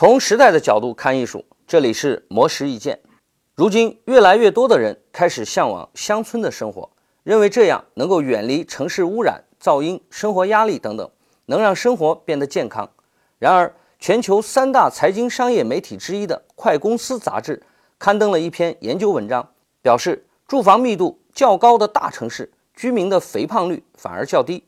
从时代的角度看艺术，这里是魔石意见。如今，越来越多的人开始向往乡村的生活，认为这样能够远离城市污染、噪音、生活压力等等，能让生活变得健康。然而，全球三大财经商业媒体之一的《快公司》杂志刊登了一篇研究文章，表示住房密度较高的大城市居民的肥胖率反而较低。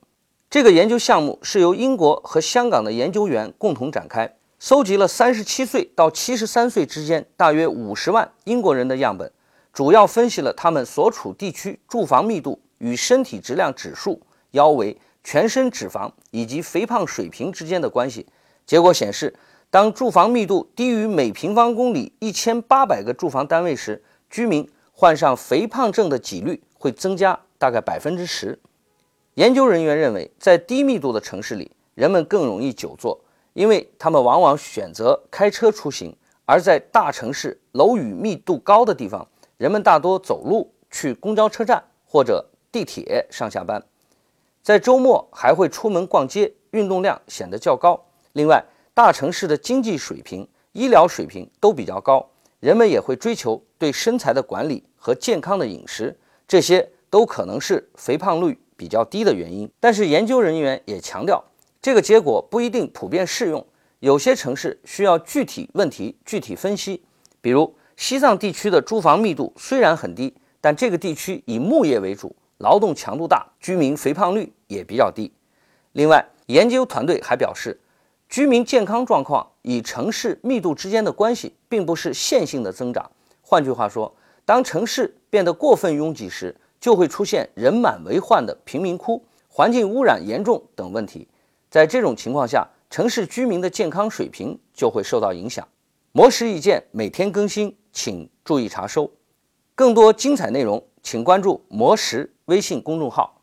这个研究项目是由英国和香港的研究员共同展开。搜集了三十七岁到七十三岁之间大约五十万英国人的样本，主要分析了他们所处地区住房密度与身体质量指数、腰围、全身脂肪以及肥胖水平之间的关系。结果显示，当住房密度低于每平方公里一千八百个住房单位时，居民患上肥胖症的几率会增加大概百分之十。研究人员认为，在低密度的城市里，人们更容易久坐。因为他们往往选择开车出行，而在大城市楼宇密度高的地方，人们大多走路去公交车站或者地铁上下班，在周末还会出门逛街，运动量显得较高。另外，大城市的经济水平、医疗水平都比较高，人们也会追求对身材的管理和健康的饮食，这些都可能是肥胖率比较低的原因。但是，研究人员也强调。这个结果不一定普遍适用，有些城市需要具体问题具体分析。比如西藏地区的住房密度虽然很低，但这个地区以牧业为主，劳动强度大，居民肥胖率也比较低。另外，研究团队还表示，居民健康状况与城市密度之间的关系并不是线性的增长。换句话说，当城市变得过分拥挤时，就会出现人满为患的贫民窟、环境污染严重等问题。在这种情况下，城市居民的健康水平就会受到影响。魔石意见每天更新，请注意查收。更多精彩内容，请关注魔石微信公众号。